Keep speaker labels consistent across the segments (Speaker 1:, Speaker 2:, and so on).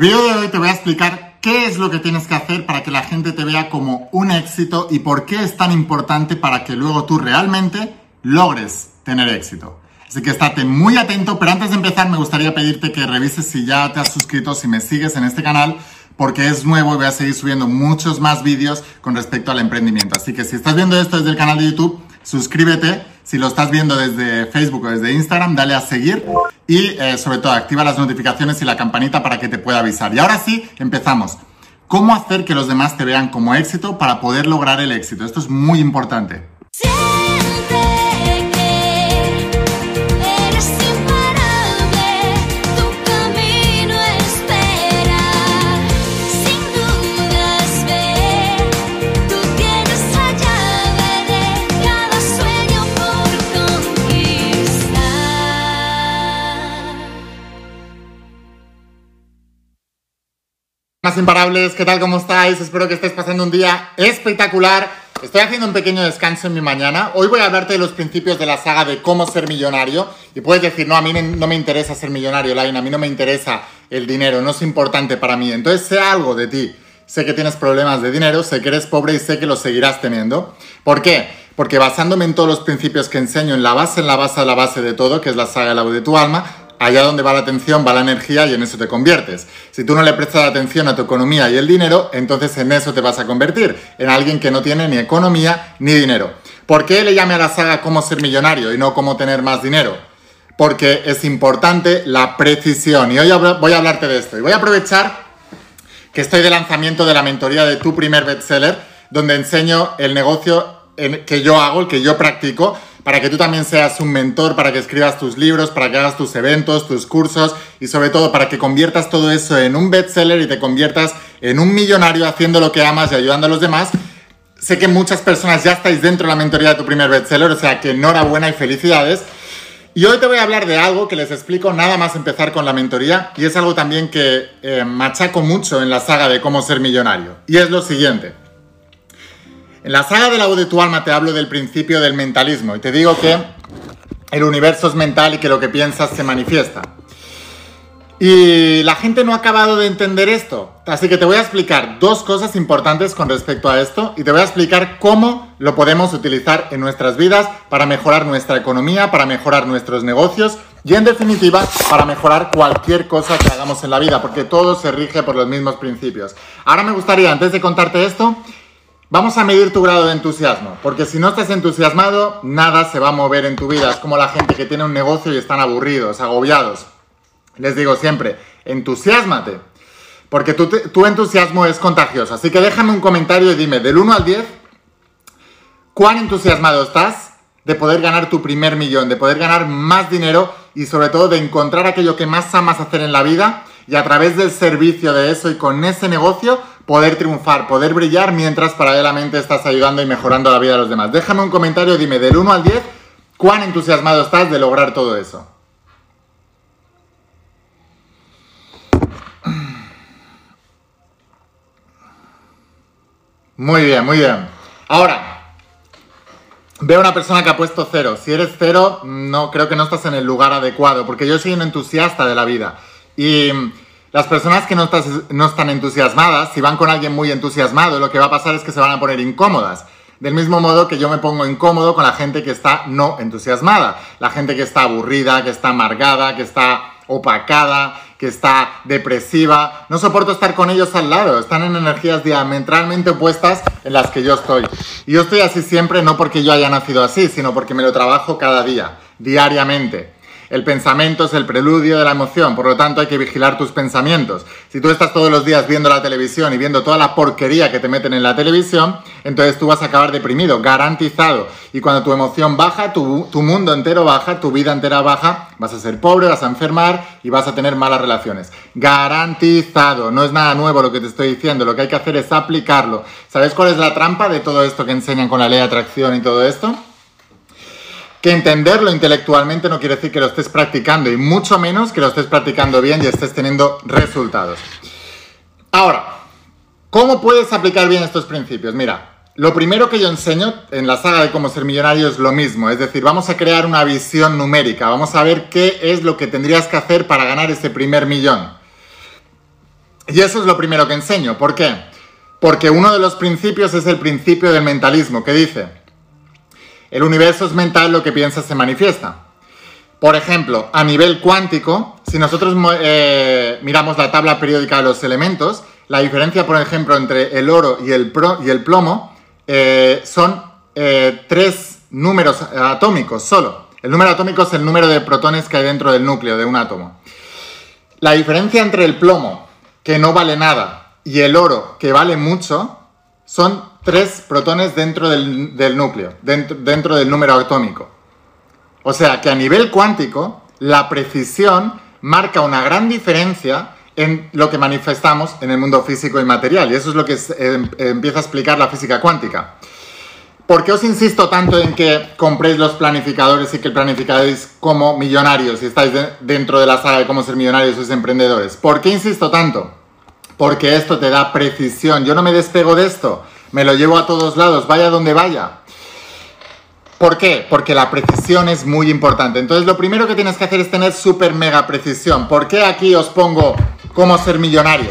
Speaker 1: vídeo de hoy te voy a explicar qué es lo que tienes que hacer para que la gente te vea como un éxito y por qué es tan importante para que luego tú realmente logres tener éxito. Así que estate muy atento, pero antes de empezar me gustaría pedirte que revises si ya te has suscrito, si me sigues en este canal, porque es nuevo y voy a seguir subiendo muchos más vídeos con respecto al emprendimiento. Así que si estás viendo esto desde el canal de YouTube, suscríbete. Si lo estás viendo desde Facebook o desde Instagram, dale a seguir y eh, sobre todo activa las notificaciones y la campanita para que te pueda avisar. Y ahora sí, empezamos. ¿Cómo hacer que los demás te vean como éxito para poder lograr el éxito? Esto es muy importante. Más imparables, ¿qué tal? ¿Cómo estáis? Espero que estés pasando un día espectacular. Estoy haciendo un pequeño descanso en mi mañana. Hoy voy a hablarte de los principios de la saga de cómo ser millonario. Y puedes decir, no, a mí no me interesa ser millonario, Line, a mí no me interesa el dinero, no es importante para mí. Entonces sé algo de ti. Sé que tienes problemas de dinero, sé que eres pobre y sé que los seguirás teniendo. ¿Por qué? Porque basándome en todos los principios que enseño en la base, en la base, en la base de todo, que es la saga de la de tu alma, allá donde va la atención va la energía y en eso te conviertes. Si tú no le prestas atención a tu economía y el dinero, entonces en eso te vas a convertir, en alguien que no tiene ni economía ni dinero. ¿Por qué le llame a la saga cómo ser millonario y no cómo tener más dinero? Porque es importante la precisión y hoy voy a hablarte de esto y voy a aprovechar que estoy de lanzamiento de la mentoría de tu primer bestseller, donde enseño el negocio que yo hago, el que yo practico, para que tú también seas un mentor, para que escribas tus libros, para que hagas tus eventos, tus cursos y sobre todo para que conviertas todo eso en un bestseller y te conviertas en un millonario haciendo lo que amas y ayudando a los demás. Sé que muchas personas ya estáis dentro de la mentoría de tu primer bestseller, o sea que enhorabuena y felicidades. Y hoy te voy a hablar de algo que les explico nada más empezar con la mentoría y es algo también que eh, machaco mucho en la saga de cómo ser millonario. Y es lo siguiente. En la saga de la voz de tu alma te hablo del principio del mentalismo y te digo que el universo es mental y que lo que piensas se manifiesta. Y la gente no ha acabado de entender esto. Así que te voy a explicar dos cosas importantes con respecto a esto y te voy a explicar cómo lo podemos utilizar en nuestras vidas para mejorar nuestra economía, para mejorar nuestros negocios y en definitiva para mejorar cualquier cosa que hagamos en la vida, porque todo se rige por los mismos principios. Ahora me gustaría, antes de contarte esto, Vamos a medir tu grado de entusiasmo, porque si no estás entusiasmado, nada se va a mover en tu vida. Es como la gente que tiene un negocio y están aburridos, agobiados. Les digo siempre, entusiasmate, porque tu, tu entusiasmo es contagioso. Así que déjame un comentario y dime, del 1 al 10, ¿cuán entusiasmado estás de poder ganar tu primer millón, de poder ganar más dinero y sobre todo de encontrar aquello que más amas hacer en la vida y a través del servicio de eso y con ese negocio poder triunfar, poder brillar mientras paralelamente estás ayudando y mejorando la vida de los demás. Déjame un comentario, dime del 1 al 10, cuán entusiasmado estás de lograr todo eso. Muy bien, muy bien. Ahora, veo una persona que ha puesto cero. Si eres cero, no creo que no estás en el lugar adecuado, porque yo soy un entusiasta de la vida. Y las personas que no, están entusiasmadas, si van con alguien muy entusiasmado, lo que va a pasar es que se van a poner incómodas. Del mismo modo que yo me pongo incómodo con la gente que está no entusiasmada. La gente que está aburrida, que está amargada, que está opacada, que está depresiva. No soporto estar con ellos al lado. Están en energías diametralmente opuestas en las que yo estoy. Y yo estoy así siempre no porque yo haya nacido así, sino porque me lo trabajo cada día, diariamente. El pensamiento es el preludio de la emoción, por lo tanto hay que vigilar tus pensamientos. Si tú estás todos los días viendo la televisión y viendo toda la porquería que te meten en la televisión, entonces tú vas a acabar deprimido, garantizado. Y cuando tu emoción baja, tu, mundo entero baja, tu vida entera baja, vas a ser pobre, vas a enfermar y vas a tener malas relaciones. Garantizado, no es nada nuevo lo que te estoy diciendo, lo que hay que hacer es aplicarlo. ¿Sabes cuál es la trampa de todo esto que enseñan con la ley de atracción y todo esto? Que entenderlo intelectualmente no quiere decir que lo estés practicando y mucho menos que lo estés practicando bien y estés teniendo resultados. Ahora, ¿cómo puedes aplicar bien estos principios? Mira, lo primero que yo enseño en la saga de cómo ser millonario es lo mismo, es decir, vamos a crear una visión numérica, vamos a ver qué es lo que tendrías que hacer para ganar ese primer millón. Y eso es lo primero que enseño. ¿Por qué? Porque uno de los principios es el principio del mentalismo, que dice, el universo es mental, lo que piensas se manifiesta. Por ejemplo, a nivel cuántico, si nosotros eh, miramos la tabla periódica de los elementos, la diferencia, por ejemplo, entre el oro y el, plomo eh, son eh, tres números atómicos solo. El número atómico es el número de protones que hay dentro del núcleo de un átomo. La diferencia entre el plomo, que no vale nada, y el oro, que vale mucho, son tres protones dentro del, núcleo, dentro del número atómico. O sea que a nivel cuántico, la precisión marca una gran diferencia en lo que manifestamos en el mundo físico y material. Y eso es lo que em, empieza a explicar la física cuántica. ¿Por qué os insisto tanto en que compréis los planificadores y que planificáis como millonarios si estáis dentro de la saga de cómo ser millonarios sois emprendedores? ¿Por qué insisto tanto? Porque esto te da precisión. Yo no me despego de esto. Me lo llevo a todos lados, vaya donde vaya. ¿Por qué? Porque la precisión es muy importante. Entonces lo primero que tienes que hacer es tener súper mega precisión. ¿Por qué aquí os pongo cómo ser millonario?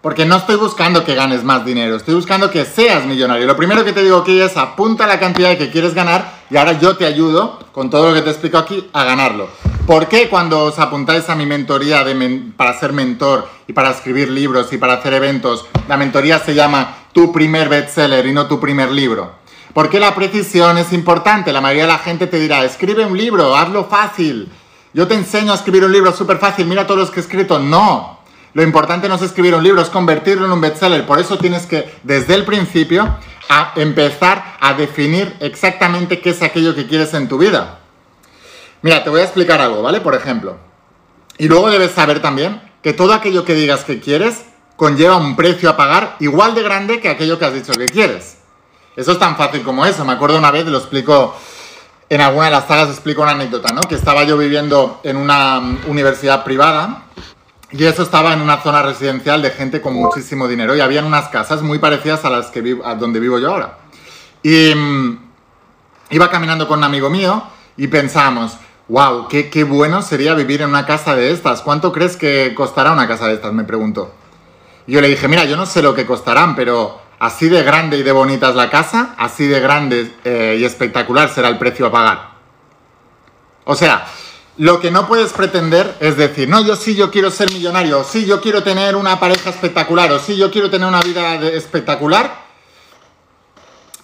Speaker 1: Porque no estoy buscando que ganes más dinero, estoy buscando que seas millonario. Lo primero que te digo aquí es apunta la cantidad que quieres ganar y ahora yo te ayudo con todo lo que te explico aquí a ganarlo. ¿Por qué cuando os apuntáis a mi mentoría para ser mentor y para escribir libros y para hacer eventos, la mentoría se llama tu primer bestseller y no tu primer libro? Porque la precisión es importante. La mayoría de la gente te dirá, escribe un libro, hazlo fácil. Yo te enseño a escribir un libro súper fácil, mira todos los que he escrito. No. Lo importante no es escribir un libro, es convertirlo en un bestseller. Por eso tienes que, desde el principio, a empezar a definir exactamente qué es aquello que quieres en tu vida. Mira, te voy a explicar algo, ¿vale? Por ejemplo. Y luego debes saber también que todo aquello que digas que quieres conlleva un precio a pagar igual de grande que aquello que has dicho que quieres. Eso es tan fácil como eso. Me acuerdo una vez, lo explico en alguna de las sagas, explico una anécdota, ¿no? Que estaba yo viviendo en una mm, universidad privada y eso estaba en una zona residencial de gente con muchísimo dinero y habían unas casas muy parecidas a las que vivo, a donde vivo yo ahora. Y mm, iba caminando con un amigo mío y pensábamos, wow, qué, qué bueno sería vivir en una casa de estas. ¿Cuánto crees que costará una casa de estas? Me preguntó. Y yo le dije, mira, yo no sé lo que costarán, pero Así de grande y de bonita es la casa, así de grande eh, y espectacular será el precio a pagar. O sea, lo que no puedes pretender es decir, no, yo sí, yo quiero ser millonario, sí, yo quiero tener una pareja espectacular, o sí, yo quiero tener una vida espectacular,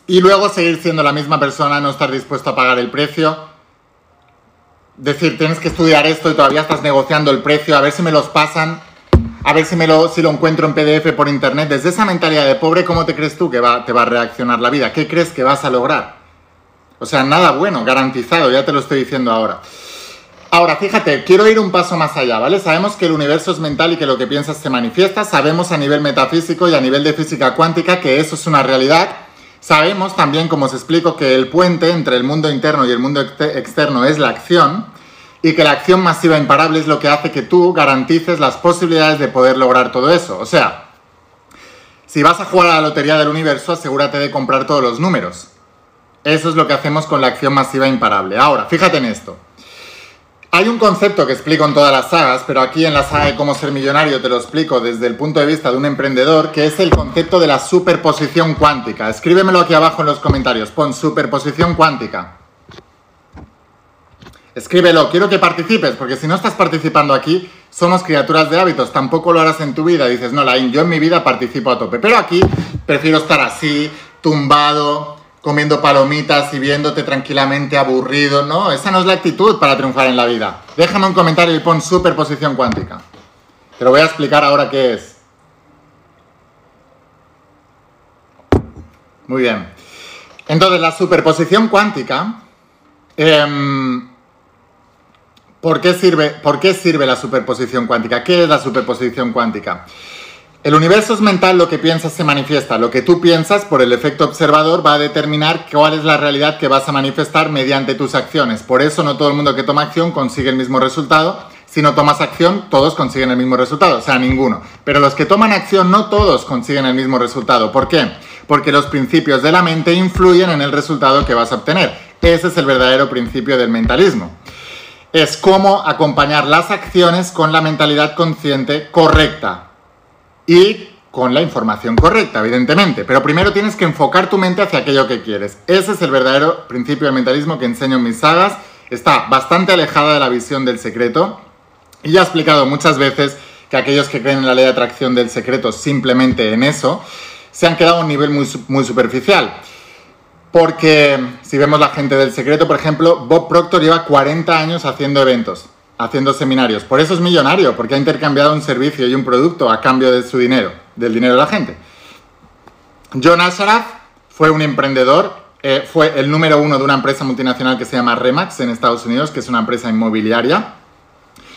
Speaker 1: y luego seguir siendo la misma persona, no estar dispuesto a pagar el precio. Decir, tienes que estudiar esto y todavía estás negociando el precio, a ver si me los pasan a ver si, me lo, si lo encuentro en PDF por internet. Desde esa mentalidad de pobre, ¿cómo te crees tú que va, te va a reaccionar la vida? ¿Qué crees que vas a lograr? O sea, nada bueno, garantizado, ya te lo estoy diciendo ahora. Ahora, fíjate, quiero ir un paso más allá, ¿vale? Sabemos que el universo es mental y que lo que piensas se manifiesta. Sabemos a nivel metafísico y a nivel de física cuántica que eso es una realidad. Sabemos también, como os explico, que el puente entre el mundo interno y el mundo externo es la acción y que la acción masiva imparable es lo que hace que tú garantices las posibilidades de poder lograr todo eso. O sea, si vas a jugar a la lotería del universo, asegúrate de comprar todos los números. Eso es lo que hacemos con la acción masiva imparable. Ahora, fíjate en esto. Hay un concepto que explico en todas las sagas, pero aquí en la saga de cómo ser millonario te lo explico desde el punto de vista de un emprendedor, que es el concepto de la superposición cuántica. Escríbemelo aquí abajo en los comentarios. Pon superposición cuántica. Escríbelo, quiero que participes, porque si no estás participando aquí, somos criaturas de hábitos, tampoco lo harás en tu vida. Dices, no, Lain, yo en mi vida participo a tope, pero aquí prefiero estar así, tumbado, comiendo palomitas y viéndote tranquilamente aburrido. No, esa no es la actitud para triunfar en la vida. Déjame un comentario y pon superposición cuántica. Te lo voy a explicar ahora qué es. Muy bien. Entonces, la superposición cuántica em, ¿Por qué, sirve, ¿Por qué sirve la superposición cuántica? ¿Qué es la superposición cuántica? El universo es mental, lo que piensas se manifiesta. Lo que tú piensas por el efecto observador va a determinar cuál es la realidad que vas a manifestar mediante tus acciones. Por eso no todo el mundo que toma acción consigue el mismo resultado. Si no tomas acción, todos consiguen el mismo resultado, o sea, ninguno. Pero los que toman acción, no todos consiguen el mismo resultado. ¿Por qué? Porque los principios de la mente influyen en el resultado que vas a obtener. Ese es el verdadero principio del mentalismo es cómo acompañar las acciones con la mentalidad consciente correcta. y con la información correcta, evidentemente. Pero primero tienes que enfocar tu mente hacia aquello que quieres. Ese es el verdadero principio del mentalismo que enseño en mis sagas. Está bastante alejada de la visión del secreto. Y ya he explicado muchas veces que aquellos que creen en la ley de atracción del secreto simplemente en eso, se han quedado a un nivel muy, muy superficial. Porque si vemos la gente del secreto, por ejemplo, Bob Proctor lleva 40 años haciendo eventos, haciendo seminarios. Por eso es millonario, porque ha intercambiado un servicio y un producto a cambio de su dinero, del dinero de la gente. John Ashraf fue un emprendedor, eh, fue el número uno de una empresa multinacional que se llama Remax en Estados Unidos, que es una empresa inmobiliaria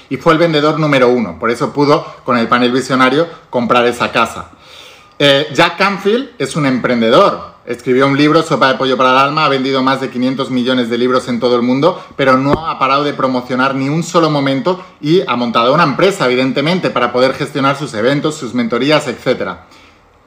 Speaker 1: y fue el vendedor número uno. Por eso pudo, con el panel visionario, comprar esa casa. Eh, Jack Canfield es un emprendedor. Escribió un libro, Sopa de Pollo para el Alma, ha vendido más de 500 millones de libros en todo el mundo, pero no ha parado de promocionar ni un solo momento y ha montado una empresa, evidentemente, para poder gestionar sus eventos, sus mentorías, etcétera.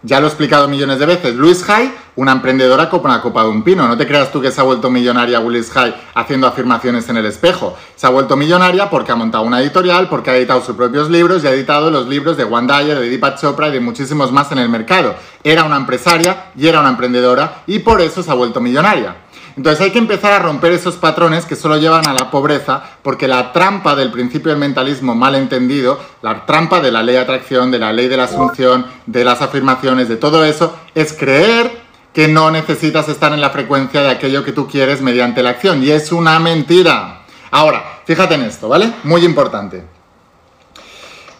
Speaker 1: Ya lo he explicado millones de veces. Luis Hay, una emprendedora con una copa de un pino. No te creas tú que se ha vuelto millonaria Luis Hay haciendo afirmaciones en el espejo. Se ha vuelto millonaria porque ha montado una editorial, porque ha editado sus propios libros y ha editado los libros de Juan Dyer, de Deepak Chopra y de muchísimos más en el mercado. Era una empresaria y era una emprendedora y por eso se ha vuelto millonaria. Entonces hay que empezar a romper esos patrones que solo llevan a la pobreza, porque la trampa del principio del mentalismo mal entendido, la trampa de la ley de atracción, de la ley de la asunción, de las afirmaciones, de todo eso, es creer que no necesitas estar en la frecuencia de aquello que tú quieres mediante la acción. Y es una mentira. Ahora, fíjate en esto, ¿vale? Muy importante.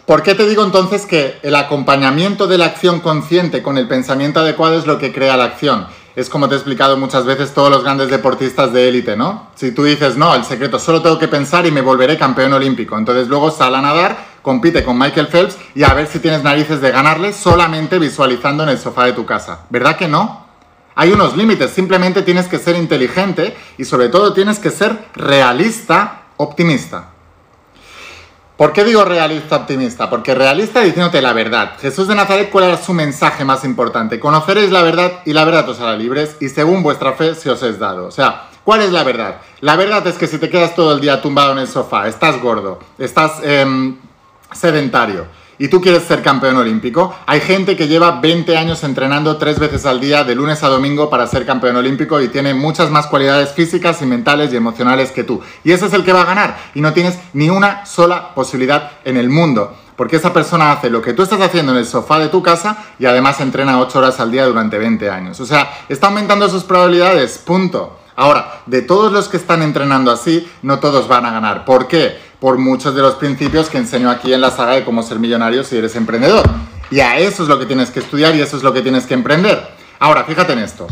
Speaker 1: ¿Por qué te digo entonces que el acompañamiento de la acción consciente con el pensamiento adecuado es lo que crea la acción? Es como te he explicado muchas veces todos los grandes deportistas de élite, ¿no? Si tú dices, no, el secreto, solo tengo que pensar y me volveré campeón olímpico. Entonces luego sal a nadar, compite con Michael Phelps y a ver si tienes narices de ganarle solamente visualizando en el sofá de tu casa. ¿Verdad que no? Hay unos límites, simplemente tienes que ser inteligente y sobre todo tienes que ser realista, optimista. ¿Por qué digo realista optimista? Porque realista diciéndote la verdad. Jesús de Nazaret, ¿cuál era su mensaje más importante? Conoceréis la verdad y la verdad os hará libres y según vuestra fe se os es dado. O sea, ¿cuál es la verdad? La verdad es que si te quedas todo el día tumbado en el sofá, estás gordo, estás em, sedentario, y tú quieres ser campeón olímpico, hay gente que lleva 20 años entrenando tres veces al día, de lunes a domingo, para ser campeón olímpico y tiene muchas más cualidades físicas y mentales y emocionales que tú. Y ese es el que va a ganar. Y no tienes ni una sola posibilidad en el mundo. Porque esa persona hace lo que tú estás haciendo en el sofá de tu casa y además entrena 8 horas al día durante 20 años. O sea, está aumentando sus probabilidades, punto. Ahora, de todos los que están entrenando así, no todos van a ganar. ¿Por qué? Por muchos de los principios que enseño aquí en la saga de cómo ser millonario si eres emprendedor. Y a eso es lo que tienes que estudiar y eso es lo que tienes que emprender. Ahora, fíjate en esto.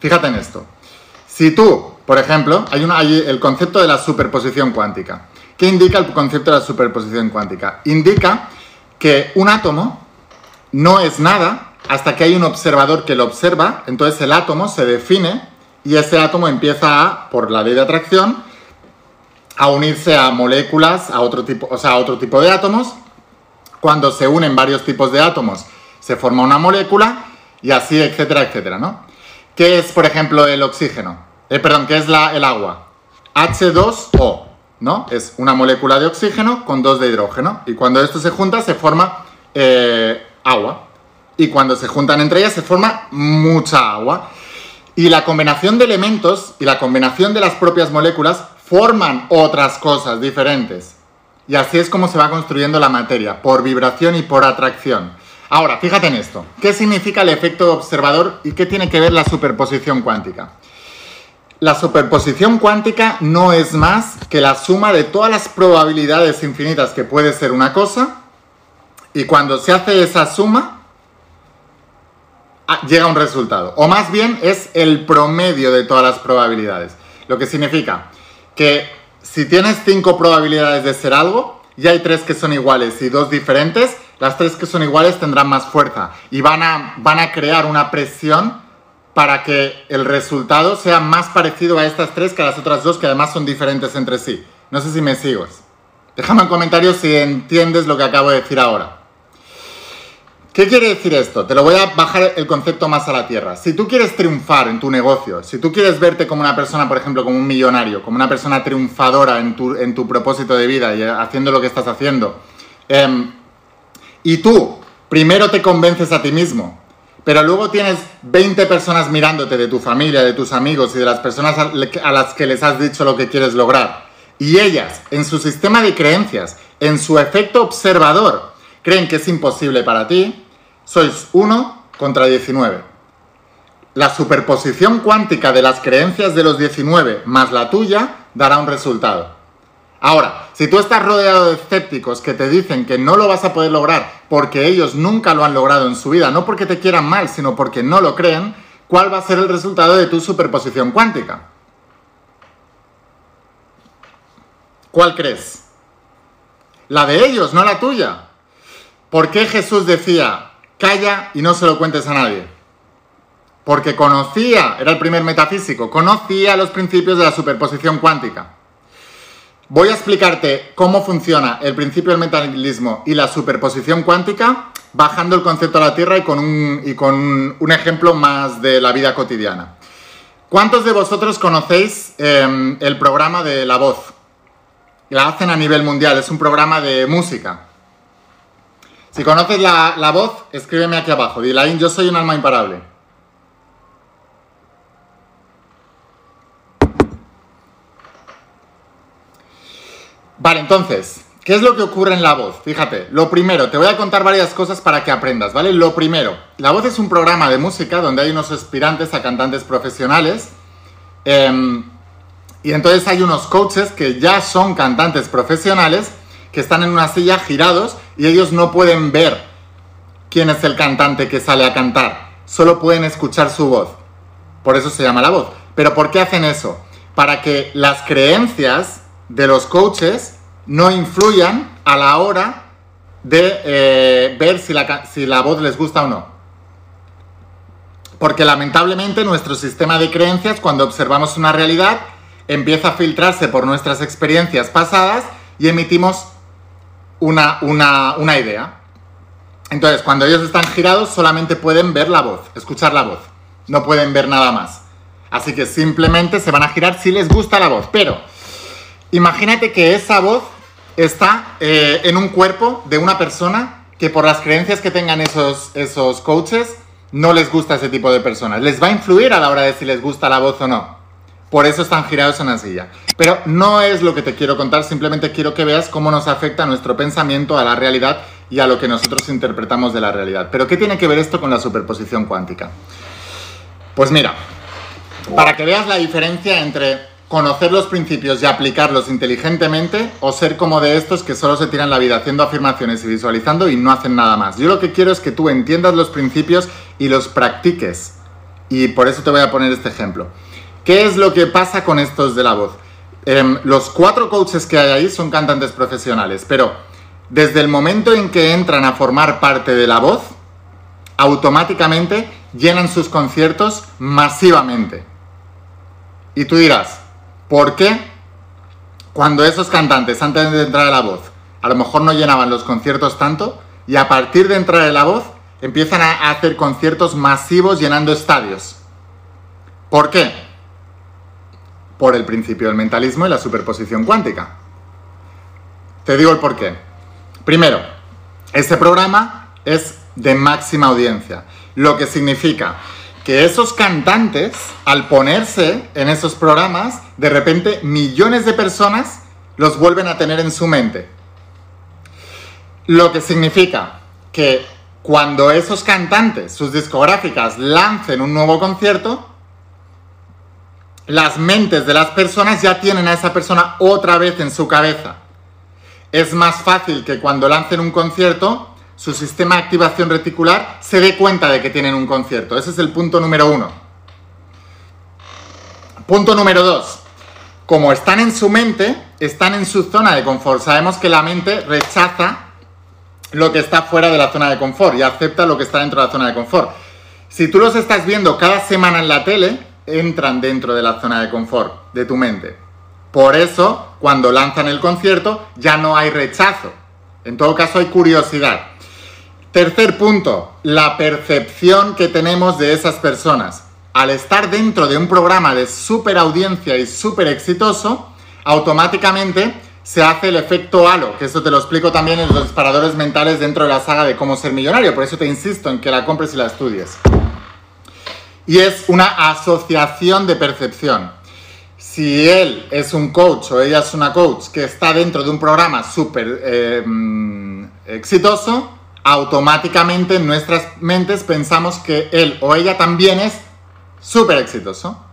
Speaker 1: Fíjate en esto. Si tú, por ejemplo, hay, hay el concepto de la superposición cuántica. ¿Qué indica el concepto de la superposición cuántica? Indica que un átomo no es nada hasta que hay un observador que lo observa, entonces el átomo se define y ese átomo empieza a, por la ley de atracción, a unirse a moléculas, a otro tipo, o sea, a otro tipo de átomos. Cuando se unen varios tipos de átomos, se forma una molécula y así, etcétera, etcétera, ¿no? ¿Qué es, por ejemplo, el oxígeno? Eh, perdón, ¿qué es la, el agua? H2O, ¿no? Es una molécula de oxígeno con dos de hidrógeno. Y cuando esto se junta, se forma eh, agua y cuando se juntan entre ellas se forma mucha agua. Y la combinación de elementos y la combinación de las propias moléculas forman otras cosas diferentes. Y así es como se va construyendo la materia, por vibración y por atracción. Ahora, fíjate en esto. ¿Qué significa el efecto observador y qué tiene que ver la superposición cuántica? La superposición cuántica no es más que la suma de todas las probabilidades infinitas que puede ser una cosa y cuando se hace esa suma llega a un resultado. O más bien es el promedio de todas las probabilidades. Lo que significa que si tienes cinco probabilidades de ser algo, y hay tres que son iguales y dos diferentes, las tres que son iguales tendrán más fuerza y van a, van a crear una presión para que el resultado sea más parecido a estas tres que a las otras dos que además son diferentes entre sí. No sé si me sigues. Déjame en comentarios si entiendes lo que acabo de decir ahora. ¿Qué quiere decir esto? Te lo voy a bajar el concepto más a la tierra. Si tú quieres triunfar en tu negocio, si tú quieres verte como una persona, por ejemplo, como un millonario, como una persona triunfadora en tu, en tu propósito de vida y haciendo lo que estás haciendo, Em, y tú primero te convences a ti mismo, pero luego tienes 20 personas mirándote de tu familia, de tus amigos y de las personas a las que les has dicho lo que quieres lograr. Y ellas, en su sistema de creencias, en su efecto observador, creen que es imposible para ti, sois 1 contra 19. La superposición cuántica de las creencias de los 19 más la tuya dará un resultado. Ahora, si tú estás rodeado de escépticos que te dicen que no lo vas a poder lograr porque ellos nunca lo han logrado en su vida, no porque te quieran mal, sino porque no lo creen, ¿cuál va a ser el resultado de tu superposición cuántica? ¿Cuál crees? La de ellos, no la tuya. ¿Por qué Jesús decía, calla y no se lo cuentes a nadie? Porque conocía, era el primer metafísico, conocía los principios de la superposición cuántica. Voy a explicarte cómo funciona el principio del mentalismo y la superposición cuántica bajando el concepto a la Tierra y con un, y con un ejemplo más de la vida cotidiana. ¿Cuántos de vosotros conocéis em, el programa de La Voz? La hacen a nivel mundial, es un programa de música. Si conoces la, la voz, escríbeme aquí abajo. Dilain, yo soy un alma imparable. Vale, entonces, ¿qué es lo que ocurre en la voz? Fíjate, lo primero, te voy a contar varias cosas para que aprendas, ¿vale? Lo primero, la voz es un programa de música donde hay unos aspirantes a cantantes profesionales. Em, y entonces hay unos coaches que ya son cantantes profesionales que están en una silla girados y ellos no pueden ver quién es el cantante que sale a cantar. Solo pueden escuchar su voz. Por eso se llama la voz. Pero ¿por qué hacen eso? Para que las creencias de los coaches no influyan a la hora de eh, ver si la, si la voz les gusta o no. Porque lamentablemente nuestro sistema de creencias, cuando observamos una realidad, empieza a filtrarse por nuestras experiencias pasadas y emitimos una, una, una idea. Entonces, cuando ellos están girados, solamente pueden ver la voz, escuchar la voz. No pueden ver nada más. Así que simplemente se van a girar si les gusta la voz. Pero Imagínate que esa voz está eh, en un cuerpo de una persona que por las creencias que tengan esos, esos coaches no les gusta ese tipo de personas. Les va a influir a la hora de si les gusta la voz o no. Por eso están girados en la silla. Pero no es lo que te quiero contar, simplemente quiero que veas cómo nos afecta nuestro pensamiento a la realidad y a lo que nosotros interpretamos de la realidad. Pero ¿qué tiene que ver esto con la superposición cuántica? Pues mira, para que veas la diferencia entre conocer los principios y aplicarlos inteligentemente o ser como de estos que solo se tiran la vida haciendo afirmaciones y visualizando y no hacen nada más. Yo lo que quiero es que tú entiendas los principios y los practiques. Y por eso te voy a poner este ejemplo. ¿Qué es lo que pasa con estos de la voz? Em, los cuatro coaches que hay ahí son cantantes profesionales, pero desde el momento en que entran a formar parte de la voz, automáticamente llenan sus conciertos masivamente. Y tú dirás, ¿Por qué? Cuando esos cantantes, antes de entrar a la voz, a lo mejor no llenaban los conciertos tanto, y a partir de entrar en la voz, empiezan a hacer conciertos masivos llenando estadios. ¿Por qué? Por el principio del mentalismo y la superposición cuántica. Te digo el por qué. Primero, este programa es de máxima audiencia, lo que significa que esos cantantes, al ponerse en esos programas, de repente millones de personas los vuelven a tener en su mente. Lo que significa que cuando esos cantantes, sus discográficas, lancen un nuevo concierto, las mentes de las personas ya tienen a esa persona otra vez en su cabeza. Es más fácil que cuando lancen un concierto su sistema de activación reticular se dé cuenta de que tienen un concierto. Ese es el punto número uno. Punto número dos. Como están en su mente, están en su zona de confort. Sabemos que la mente rechaza lo que está fuera de la zona de confort y acepta lo que está dentro de la zona de confort. Si tú los estás viendo cada semana en la tele, entran dentro de la zona de confort de tu mente. Por eso, cuando lanzan el concierto, ya no hay rechazo. En todo caso, hay curiosidad. Tercer punto, la percepción que tenemos de esas personas. Al estar dentro de un programa de super audiencia y súper exitoso, automáticamente se hace el efecto halo, que eso te lo explico también en los disparadores mentales dentro de la saga de cómo ser millonario, por eso te insisto en que la compres y la estudies. Y es una asociación de percepción. Si él es un coach o ella es una coach que está dentro de un programa súper eh, mm, exitoso, automáticamente en nuestras mentes pensamos que él o ella también es súper exitoso.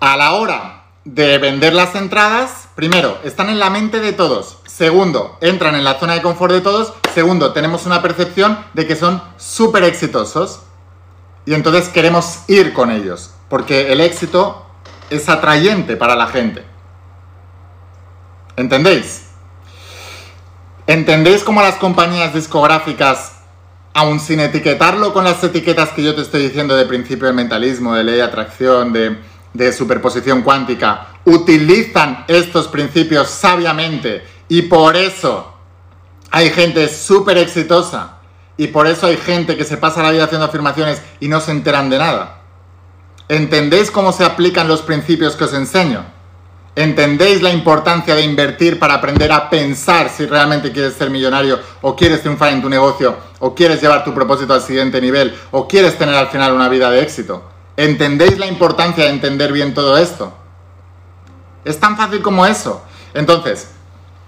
Speaker 1: A la hora de vender las entradas, primero, están en la mente de todos. Segundo, entran en la zona de confort de todos. Segundo, tenemos una percepción de que son súper exitosos. Y entonces queremos ir con ellos. Porque el éxito es atrayente para la gente. ¿Entendéis? ¿Entendéis cómo las compañías discográficas, aun sin etiquetarlo con las etiquetas que yo te estoy diciendo de principio de mentalismo, de ley de atracción, de de superposición cuántica utilizan estos principios sabiamente y por eso hay gente súper exitosa y por eso hay gente que se pasa la vida haciendo afirmaciones y no se enteran de nada. ¿Entendéis cómo se aplican los principios que os enseño? ¿Entendéis la importancia de invertir para aprender a pensar si realmente quieres ser millonario o quieres triunfar en tu negocio o quieres llevar tu propósito al siguiente nivel o quieres tener al final una vida de éxito? ¿Entendéis la importancia de entender bien todo esto? Es tan fácil como eso. Entonces,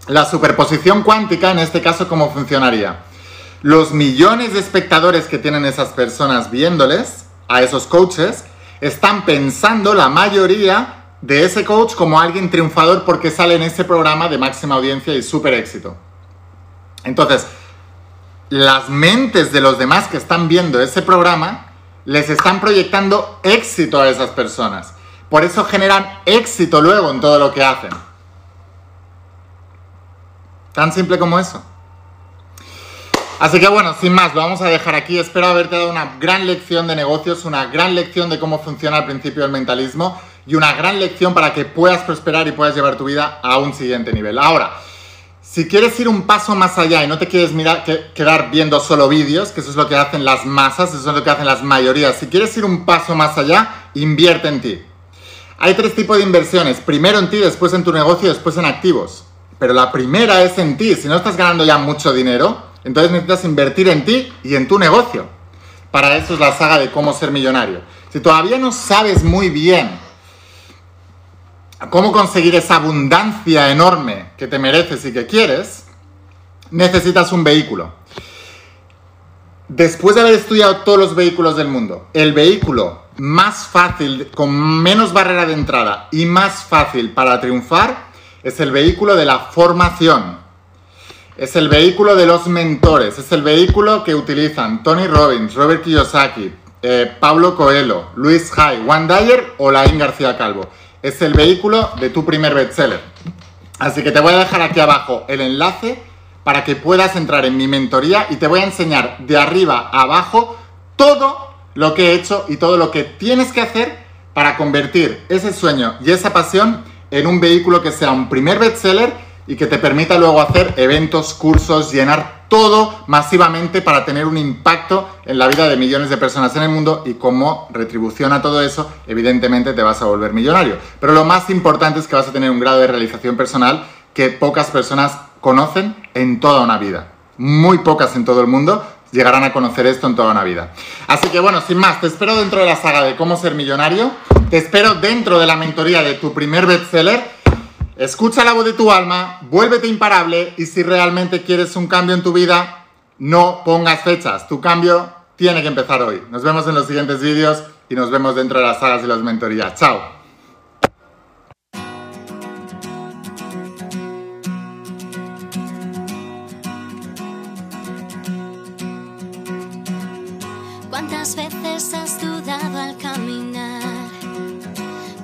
Speaker 1: la superposición cuántica, en este caso, ¿cómo funcionaría? Los millones de espectadores que tienen esas personas viéndoles, a esos coaches, están pensando la mayoría de ese coach como alguien triunfador porque sale en ese programa de máxima audiencia y súper éxito. Entonces, las mentes de los demás que están viendo ese programa les están proyectando éxito a esas personas. Por eso generan éxito luego en todo lo que hacen. Tan simple como eso. Así que bueno, sin más, lo vamos a dejar aquí. Espero haberte dado una gran lección de negocios, una gran lección de cómo funciona el principio del mentalismo y una gran lección para que puedas prosperar y puedas llevar tu vida a un siguiente nivel. Ahora, si quieres ir un paso más allá y no te quieres mirar, quedar viendo solo vídeos, que eso es lo que hacen las masas, eso es lo que hacen las mayorías, si quieres ir un paso más allá, invierte en ti. Hay tres tipos de inversiones, primero en ti, después en tu negocio después en activos. Pero la primera es en ti, si no estás ganando ya mucho dinero, entonces necesitas invertir en ti y en tu negocio. Para eso es la saga de cómo ser millonario. Si todavía no sabes muy bien cómo conseguir esa abundancia enorme que te mereces y que quieres, necesitas un vehículo. Después de haber estudiado todos los vehículos del mundo, el vehículo más fácil, con menos barrera de entrada y más fácil para triunfar, es el vehículo de la formación. Es el vehículo de los mentores, es el vehículo que utilizan Tony Robbins, Robert Kiyosaki, eh, Pablo Coelho, Luis Hay, Juan Dyer o Laín García Calvo es el vehículo de tu primer bestseller. Así que te voy a dejar aquí abajo el enlace para que puedas entrar en mi mentoría y te voy a enseñar de arriba a abajo todo lo que he hecho y todo lo que tienes que hacer para convertir ese sueño y esa pasión en un vehículo que sea un primer bestseller y que te permita luego hacer eventos, cursos, llenar todo masivamente para tener un impacto en la vida de millones de personas en el mundo y como retribución a todo eso, evidentemente te vas a volver millonario. Pero lo más importante es que vas a tener un grado de realización personal que pocas personas conocen en toda una vida. Muy pocas en todo el mundo llegarán a conocer esto en toda una vida. Así que bueno, sin más, te espero dentro de la saga de cómo ser millonario, te espero dentro de la mentoría de tu primer bestseller Escucha la voz de tu alma, vuélvete imparable y si realmente quieres un cambio en tu vida, no pongas fechas. Tu cambio tiene que empezar hoy. Nos vemos en los siguientes vídeos y nos vemos dentro de las salas y las mentorías. Chao.
Speaker 2: ¿Cuántas veces has dudado al caminar?